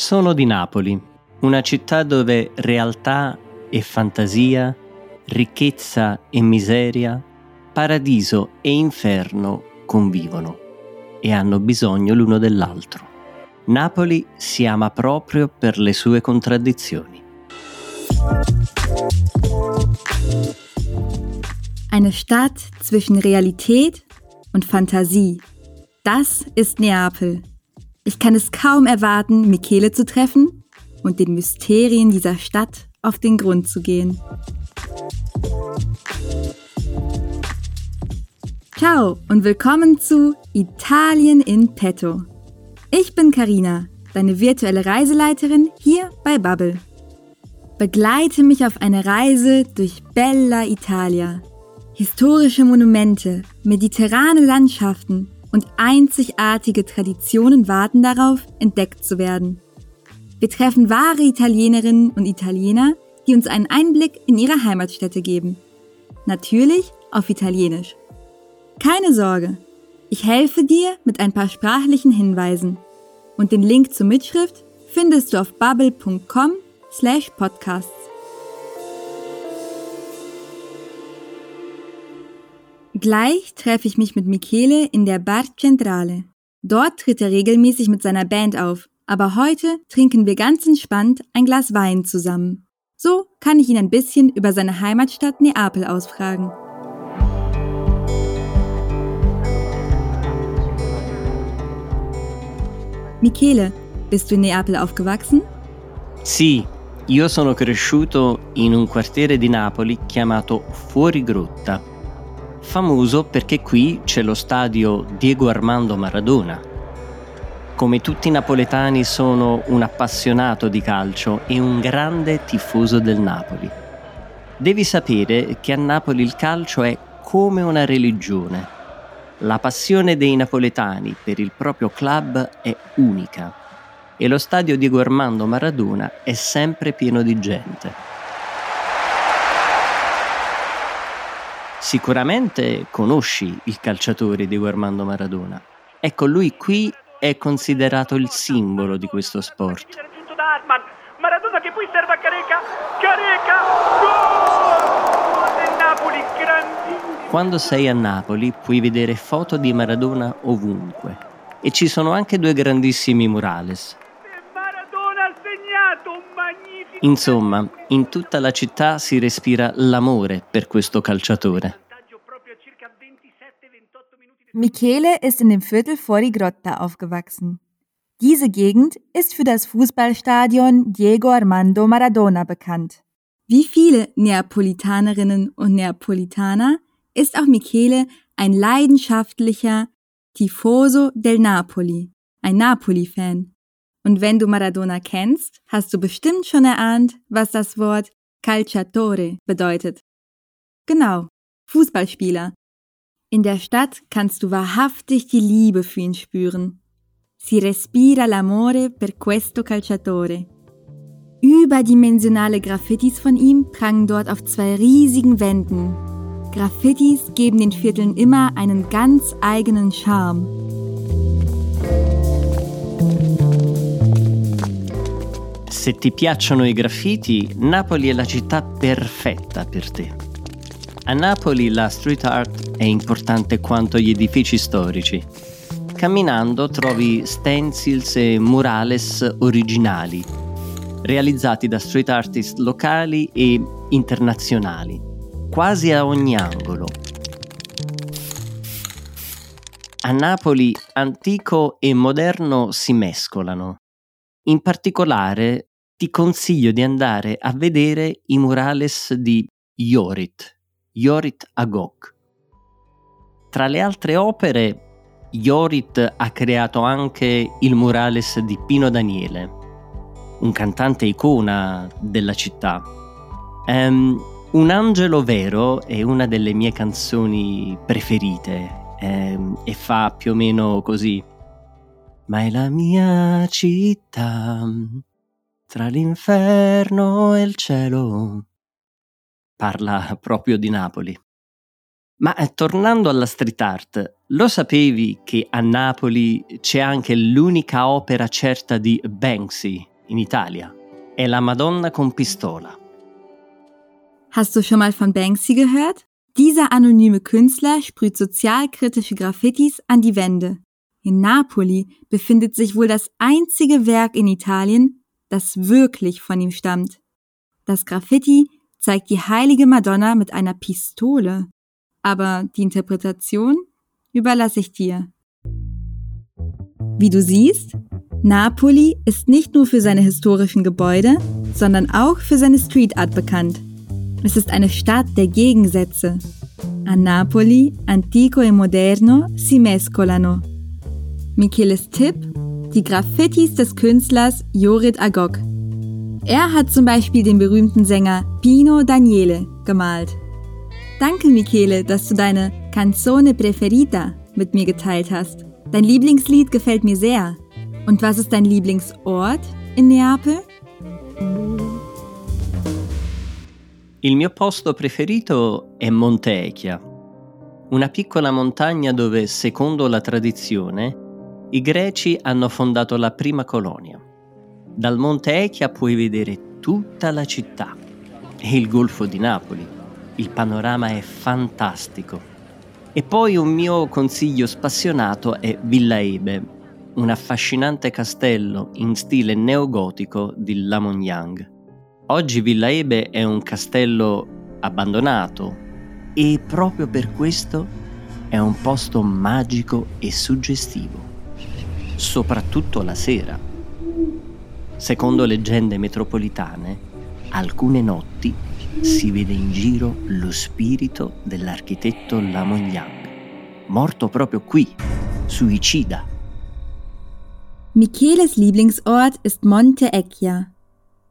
Sono di Napoli, una città dove realtà e fantasia, ricchezza e miseria, paradiso e inferno convivono e hanno bisogno l'uno dell'altro. Napoli si ama proprio per le sue contraddizioni. Eine Stadt zwischen Realität und Fantasie. Das ist Neapel. Ich kann es kaum erwarten, Michele zu treffen und den Mysterien dieser Stadt auf den Grund zu gehen. Ciao und willkommen zu Italien in Petto. Ich bin Karina, deine virtuelle Reiseleiterin hier bei Bubble. Begleite mich auf eine Reise durch Bella Italia. Historische Monumente, mediterrane Landschaften und einzigartige Traditionen warten darauf, entdeckt zu werden. Wir treffen wahre Italienerinnen und Italiener, die uns einen Einblick in ihre Heimatstätte geben. Natürlich auf Italienisch. Keine Sorge, ich helfe dir mit ein paar sprachlichen Hinweisen. Und den Link zur Mitschrift findest du auf bubble.com slash podcasts. Gleich treffe ich mich mit Michele in der Bar Centrale. Dort tritt er regelmäßig mit seiner Band auf, aber heute trinken wir ganz entspannt ein Glas Wein zusammen. So kann ich ihn ein bisschen über seine Heimatstadt Neapel ausfragen. Michele, bist du in Neapel aufgewachsen? Sì, io sono cresciuto in un quartiere di Napoli chiamato Fuori Grotta famoso perché qui c'è lo stadio Diego Armando Maradona. Come tutti i napoletani sono un appassionato di calcio e un grande tifoso del Napoli. Devi sapere che a Napoli il calcio è come una religione. La passione dei napoletani per il proprio club è unica e lo stadio Diego Armando Maradona è sempre pieno di gente. Sicuramente conosci il calciatore Diego Armando Maradona. Ecco, lui qui è considerato il simbolo di questo sport. Maradona che poi serve a Careca. Careca! Napoli, grandissimo! Quando sei a Napoli puoi vedere foto di Maradona ovunque. E ci sono anche due grandissimi murales. Insomma, in tutta la città si respira l'amore per questo calciatore. Michele ist in dem Viertel vor die Grotta aufgewachsen. Diese Gegend ist für das Fußballstadion Diego Armando Maradona bekannt. Wie viele Neapolitanerinnen und Neapolitaner ist auch Michele ein leidenschaftlicher Tifoso del Napoli, ein Napoli-Fan. Und wenn du Maradona kennst, hast du bestimmt schon erahnt, was das Wort Calciatore bedeutet. Genau, Fußballspieler. In der Stadt kannst du wahrhaftig die Liebe für ihn spüren. Si respira l'amore per questo calciatore. Überdimensionale Graffitis von ihm prangen dort auf zwei riesigen Wänden. Graffitis geben den Vierteln immer einen ganz eigenen Charme. Se ti piacciono i graffiti, Napoli è la città perfetta per te. A Napoli la street art è importante quanto gli edifici storici. Camminando trovi stencils e murales originali, realizzati da street artist locali e internazionali, quasi a ogni angolo. A Napoli antico e moderno si mescolano. In particolare ti consiglio di andare a vedere i murales di Yorit, Yorit Agok. Tra le altre opere, Yorit ha creato anche il murales di Pino Daniele, un cantante icona della città. Um, un angelo vero è una delle mie canzoni preferite um, e fa più o meno così. Ma è la mia città tra l'inferno e il cielo. Parla proprio di Napoli. Ma eh, tornando alla street art, lo sapevi che a Napoli c'è anche l'unica opera certa di Banksy, in Italia. È la Madonna con Pistola. Hast du schon mal von Banksy gehört? Dieser anonyme Künstler sprüht sozialkritische Graffitis an die Wände. In Napoli befindet sich wohl das einzige Werk in Italien, das wirklich von ihm stammt. Das Graffiti zeigt die heilige Madonna mit einer Pistole. Aber die Interpretation überlasse ich dir. Wie du siehst, Napoli ist nicht nur für seine historischen Gebäude, sondern auch für seine Street Art bekannt. Es ist eine Stadt der Gegensätze. A Napoli, antico e moderno si mescolano. Micheles Tipp, die Graffitis des Künstlers Jorit Agok. Er hat zum Beispiel den berühmten Sänger Pino Daniele gemalt. Danke, Michele, dass du deine Canzone Preferita mit mir geteilt hast. Dein Lieblingslied gefällt mir sehr. Und was ist dein Lieblingsort in Neapel? Il mio posto preferito è Monte Echia, una piccola montagna dove, secondo la tradizione, i greci hanno fondato la prima colonia. Dal Monte Echia puoi vedere tutta la città e il Golfo di Napoli. Il panorama è fantastico. E poi un mio consiglio spassionato è Villa Ebe, un affascinante castello in stile neogotico di Lamognang. Oggi Villa Ebe è un castello abbandonato e proprio per questo è un posto magico e suggestivo, soprattutto la sera. Secondo leggende metropolitane, alcune notti si vede in giro lo spirito dell'architetto Lamogliang, morto proprio qui, suicida. Micheles Lieblingsort ist Monte Ecchia,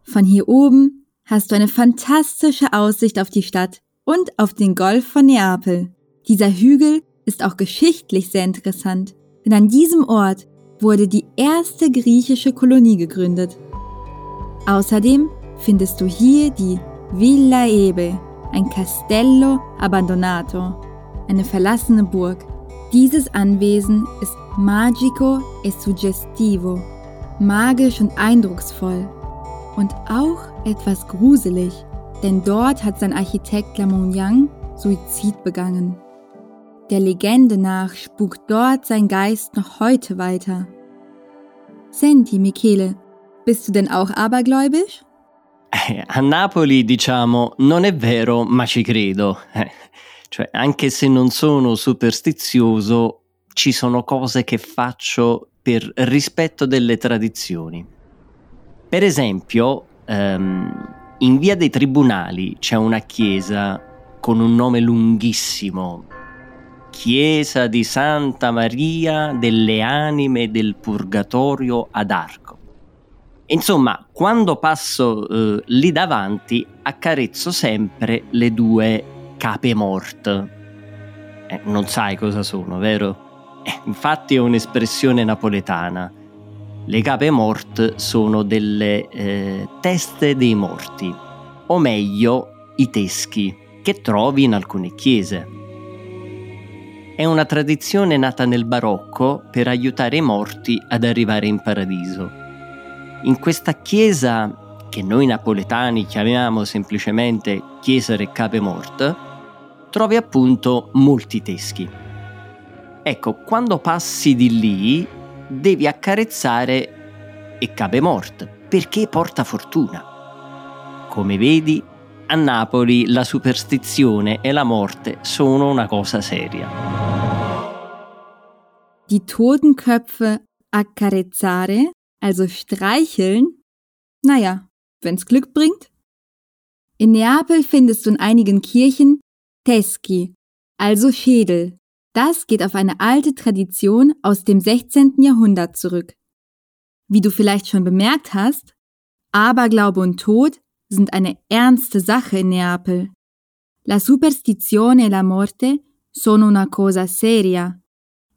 Von hier oben hast du eine fantastische Aussicht auf die Stadt und auf den Golf von Neapel. Dieser Hügel ist auch geschichtlich sehr interessant, denn an diesem Ort wurde die erste griechische Kolonie gegründet. Außerdem findest du hier die Villa Ebe, ein Castello Abbandonato, eine verlassene Burg. Dieses Anwesen ist magico e suggestivo, magisch und eindrucksvoll und auch etwas gruselig, denn dort hat sein Architekt Lamont Yang Suizid begangen. Der Legende nach spukt dort sein Geist noch heute weiter. Senti, Michele, bist du denn auch abergläubisch? Eh, a Napoli diciamo non è vero, ma ci credo. Eh, cioè, anche se non sono superstizioso, ci sono cose che faccio per rispetto delle tradizioni. Per esempio, um, in via dei tribunali c'è una chiesa con un nome lunghissimo. Chiesa di Santa Maria delle Anime del Purgatorio ad Arco. Insomma, quando passo eh, lì davanti accarezzo sempre le due cape morte. Eh, non sai cosa sono, vero? Eh, infatti è un'espressione napoletana. Le cape mort sono delle eh, teste dei morti, o meglio i teschi, che trovi in alcune chiese. È una tradizione nata nel barocco per aiutare i morti ad arrivare in paradiso. In questa chiesa, che noi napoletani chiamiamo semplicemente Chiesa Reccape Mort, trovi appunto molti teschi. Ecco, quando passi di lì devi accarezzare e cabe mort perché porta fortuna. Come vedi, a Napoli la superstizione e la morte sono una cosa seria. Die Totenköpfe accarezzare, also streicheln? Naja, wenn's Glück bringt. In Neapel findest du in einigen Kirchen Teschi, also Schädel, das geht auf eine alte Tradition aus dem 16. Jahrhundert zurück. Wie du vielleicht schon bemerkt hast, Aberglaube und Tod sind eine ernste Sache in Neapel. La superstizione e la morte sono una cosa seria.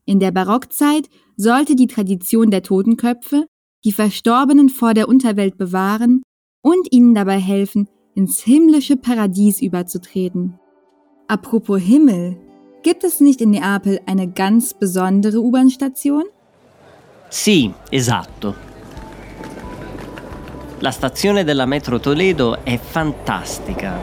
In der Barockzeit sollte die Tradition der Totenköpfe die Verstorbenen vor der Unterwelt bewahren und ihnen dabei helfen, ins himmlische Paradies überzutreten. Apropos Himmel, Gibt es nicht in Neapel eine ganz besondere U-Bahn-Station? Sì, esatto. La stazione della metro Toledo è fantastica.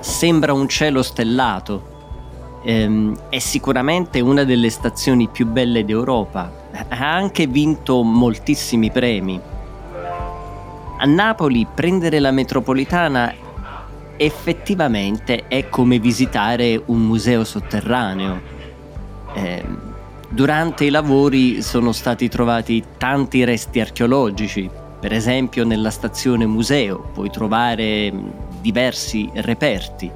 Sembra un cielo stellato. Ehm, è sicuramente una delle stazioni più belle d'Europa. Ha anche vinto moltissimi premi. A Napoli prendere la metropolitana effettivamente è come visitare un museo sotterraneo. Eh, durante i lavori sono stati trovati tanti resti archeologici, per esempio nella stazione museo puoi trovare mm, diversi reperti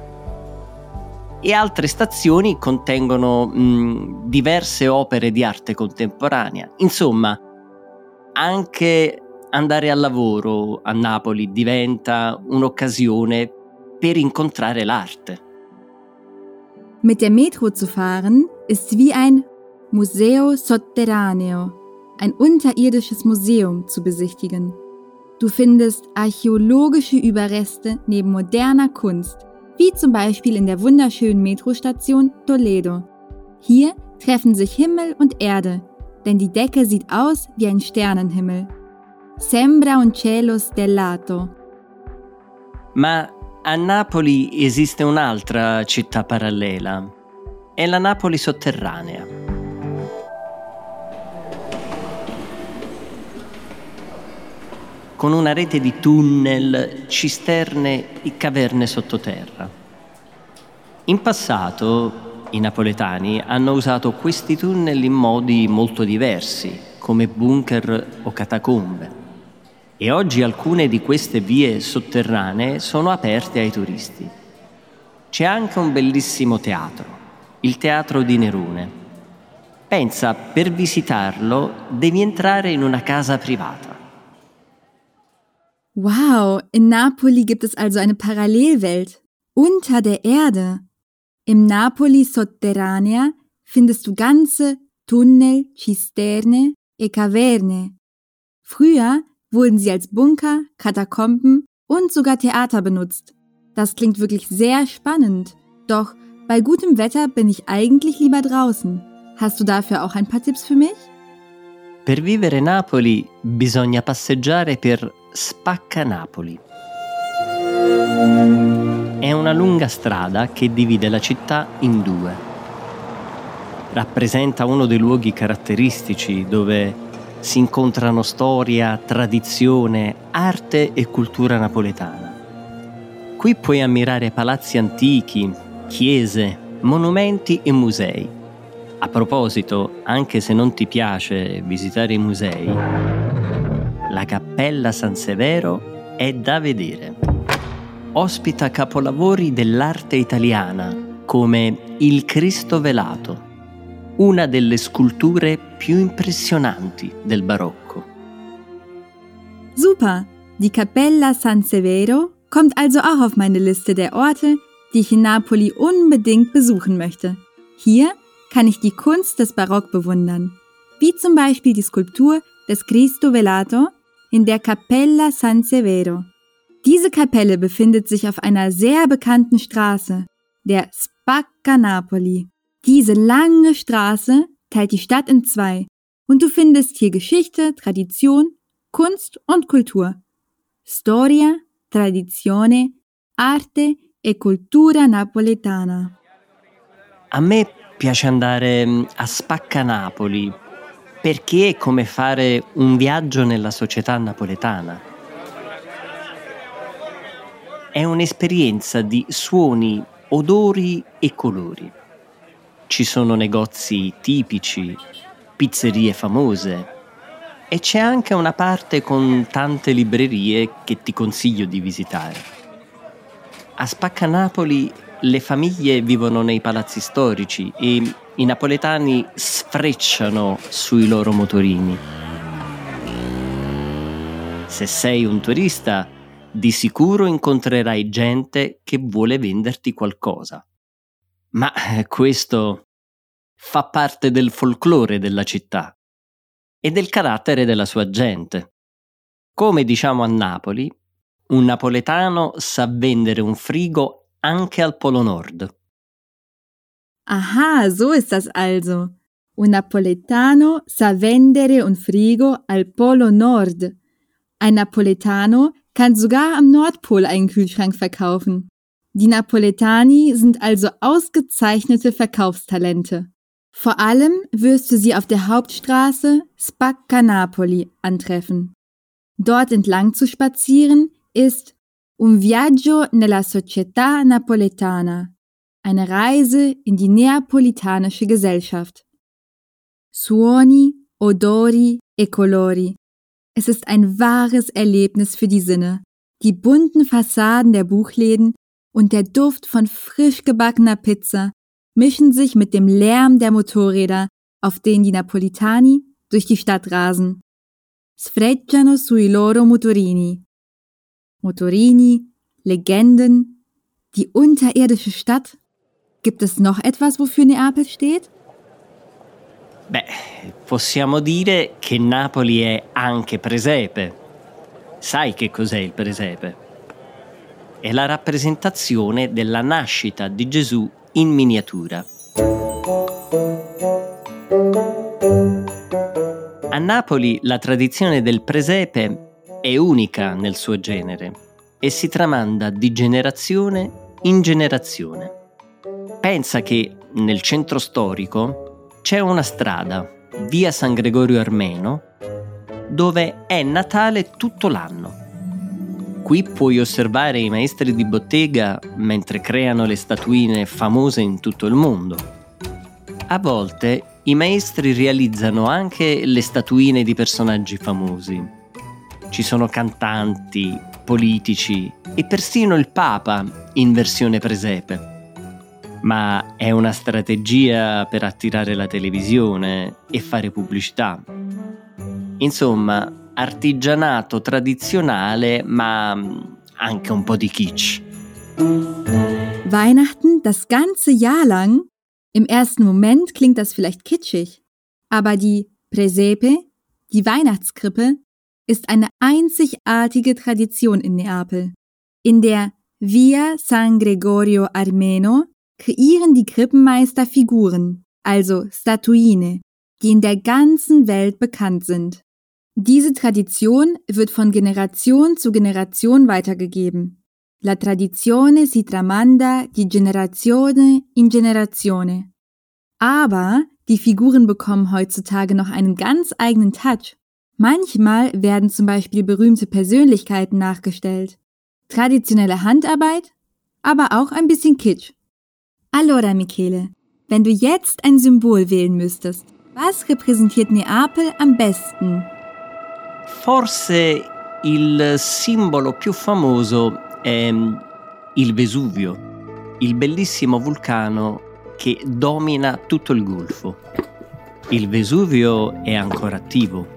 e altre stazioni contengono mh, mm, diverse opere di arte contemporanea. Insomma, anche andare al lavoro a Napoli diventa un'occasione per incontrare l'arte. Mit der Metro zu fahren ist wie ein Museo sotterraneo ein unterirdisches Museum zu besichtigen. Du findest archäologische Überreste neben moderner Kunst, wie zum Beispiel in der wunderschönen Metrostation Toledo. Hier treffen sich Himmel und Erde, denn die Decke sieht aus wie ein Sternenhimmel. Sembra un cielo stellato. Ma a Napoli esiste un'altra città parallela. È la Napoli sotterranea. Con una rete di tunnel, cisterne e caverne sottoterra. In passato i napoletani hanno usato questi tunnel in modi molto diversi, come bunker o catacombe. E oggi alcune di queste vie sotterranee sono aperte ai turisti. C'è anche un bellissimo teatro, il Teatro di Nerone. Pensa, per visitarlo devi entrare in una casa privata. Wow, in Napoli gibt es also eine Parallelwelt unter der Erde. Im Napoli Sotterranea findest du ganze Tunnel, Cisterne e Caverne. Früher wurden sie als Bunker, Katakomben und sogar Theater benutzt. Das klingt wirklich sehr spannend. Doch bei gutem Wetter bin ich eigentlich lieber draußen. Hast du dafür auch ein paar Tipps für mich? Per vivere Napoli bisogna passeggiare per Spacca Napoli. È una lunga strada che divide la città in due. Rappresenta uno dei luoghi caratteristici dove si incontrano storia, tradizione, arte e cultura napoletana. Qui puoi ammirare palazzi antichi, chiese, monumenti e musei a proposito, anche se non ti piace visitare i musei, la Cappella San Severo è da vedere. Ospita capolavori dell'arte italiana come il Cristo velato, una delle sculture più impressionanti del Barocco. Super! Die Cappella San Severo kommt also auch auf meine Liste der Orte, die ich in Napoli unbedingt besuchen möchte. Hier kann ich die Kunst des Barock bewundern, wie zum Beispiel die Skulptur des Cristo Velato in der Cappella San Severo. Diese Kapelle befindet sich auf einer sehr bekannten Straße, der Spacca Napoli. Diese lange Straße teilt die Stadt in zwei und du findest hier Geschichte, Tradition, Kunst und Kultur. Storia, Tradizione, Arte e Cultura Napoletana. A me piace andare mm, a Spacca Napoli perché è come fare un viaggio nella società napoletana. È un'esperienza di suoni, odori e colori. Ci sono negozi tipici, pizzerie famose e c'è anche una parte con tante librerie che ti consiglio di visitare. A Spacca Napoli le famiglie vivono nei palazzi storici e i napoletani sfrecciano sui loro motorini. Se sei un turista, di sicuro incontrerai gente che vuole venderti qualcosa. Ma eh, questo fa parte del folklore della città e del carattere della sua gente. Come diciamo a Napoli, un napoletano sa vendere un frigo anche al Polo Nord. Aha, so ist das also. Un napoletano sa vendere un frigo al Polo Nord. Ein Napoletano kann sogar am Nordpol einen Kühlschrank verkaufen. Die Napoletani sind also ausgezeichnete Verkaufstalente. Vor allem wirst du sie auf der Hauptstraße Spacca Napoli antreffen. Dort entlang zu spazieren ist un viaggio nella società napoletana, eine Reise in die neapolitanische Gesellschaft. Suoni, odori e colori. Es ist ein wahres Erlebnis für die Sinne. Die bunten Fassaden der Buchläden und der Duft von frisch gebackener Pizza mischen sich mit dem Lärm der Motorräder, auf denen die Napolitani durch die Stadt rasen. Sfrecciano sui loro motorini. Motorini, Legenden, die unterirdische Stadt. Gibt es noch etwas, wofür Neapel steht? Beh, possiamo dire che Napoli è anche presepe. Sai che cos'è il presepe? È la rappresentazione della nascita di Gesù in miniatura. A Napoli la tradizione del presepe è unica nel suo genere e si tramanda di generazione in generazione. Pensa che nel centro storico c'è una strada, via San Gregorio Armeno, dove è Natale tutto l'anno. Qui puoi osservare i maestri di bottega mentre creano le statuine famose in tutto il mondo. A volte i maestri realizzano anche le statuine di personaggi famosi. Ci sono cantanti, politici e persino il Papa in versione presepe. Ma è una strategia per attirare la televisione e fare pubblicità. Insomma, artigianato tradizionale, ma anche un po' di kitsch. Weihnachten das ganze Jahr lang Im ersten Moment klingt das vielleicht kitschig, aber die Presepe, die Weihnachtskrippe, ist eine einzigartige Tradition in Neapel. In der Via San Gregorio Armeno kreieren die Krippenmeister Figuren, also Statuine, die in der ganzen Welt bekannt sind. Diese Tradition wird von Generation zu Generation weitergegeben. La tradizione si tramanda di generazione in generazione. Aber die Figuren bekommen heutzutage noch einen ganz eigenen Touch. Manchmal werden zum Beispiel berühmte Persönlichkeiten nachgestellt. Traditionelle Handarbeit, aber auch ein bisschen Kitsch. Allora, Michele, wenn du jetzt ein Symbol wählen müsstest, was repräsentiert Neapel am besten? Forse il simbolo più famoso è il Vesuvio, il bellissimo vulcano che domina tutto il Golfo. Il Vesuvio è ancora attivo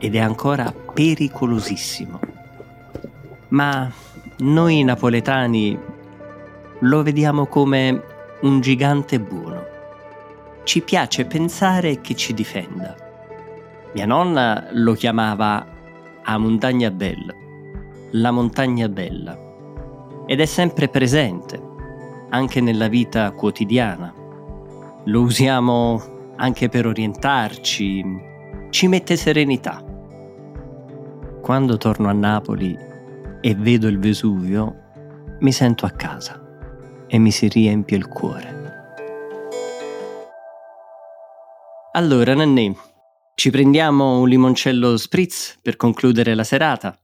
ed è ancora pericolosissimo. Ma noi napoletani lo vediamo come un gigante buono. Ci piace pensare che ci difenda. Mia nonna lo chiamava a montagna bella, la montagna bella ed è sempre presente, anche nella vita quotidiana. Lo usiamo anche per orientarci, ci mette serenità. Quando torno a Napoli e vedo il Vesuvio, mi sento a casa e mi si riempie il cuore. Allora, Nanni, ci prendiamo un limoncello spritz per concludere la serata?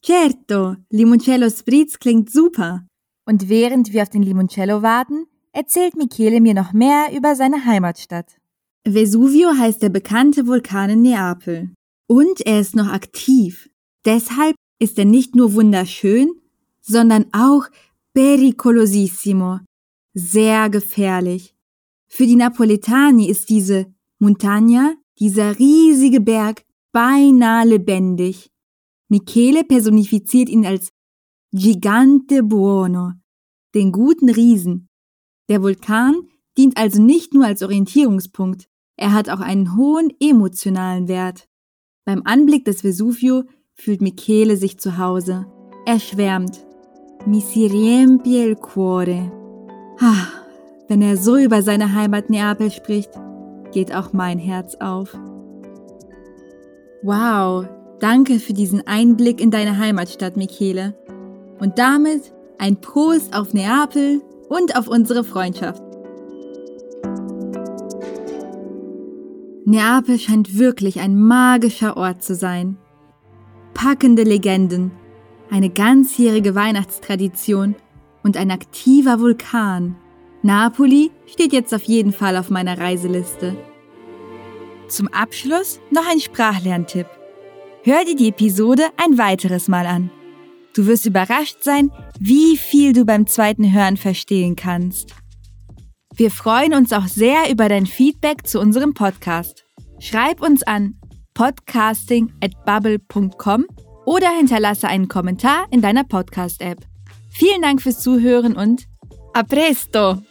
Certo, Limoncello Spritz klingt super. Und während wir auf den Limoncello warten, erzählt Michele mir noch mehr über seine Heimatstadt. Vesuvio heißt der bekannte Vulkan in Neapel. Und er ist noch aktiv. Deshalb ist er nicht nur wunderschön, sondern auch pericolosissimo. Sehr gefährlich. Für die Napoletani ist diese Montagna, dieser riesige Berg, beinahe lebendig. Michele personifiziert ihn als Gigante Buono, den guten Riesen. Der Vulkan dient also nicht nur als Orientierungspunkt, er hat auch einen hohen emotionalen Wert. Beim Anblick des Vesuvio fühlt Michele sich zu Hause. Er schwärmt. Mi si riempie il cuore. Ah, wenn er so über seine Heimat Neapel spricht, geht auch mein Herz auf. Wow, Danke für diesen Einblick in deine Heimatstadt, Michele. Und damit ein Prost auf Neapel und auf unsere Freundschaft. Neapel scheint wirklich ein magischer Ort zu sein. Packende Legenden, eine ganzjährige Weihnachtstradition und ein aktiver Vulkan. Napoli steht jetzt auf jeden Fall auf meiner Reiseliste. Zum Abschluss noch ein Sprachlerntipp. Hör dir die Episode ein weiteres Mal an. Du wirst überrascht sein, wie viel du beim zweiten Hören verstehen kannst. Wir freuen uns auch sehr über dein Feedback zu unserem Podcast. Schreib uns an podcasting@bubble.com oder hinterlasse einen Kommentar in deiner Podcast-App. Vielen Dank fürs Zuhören und a presto!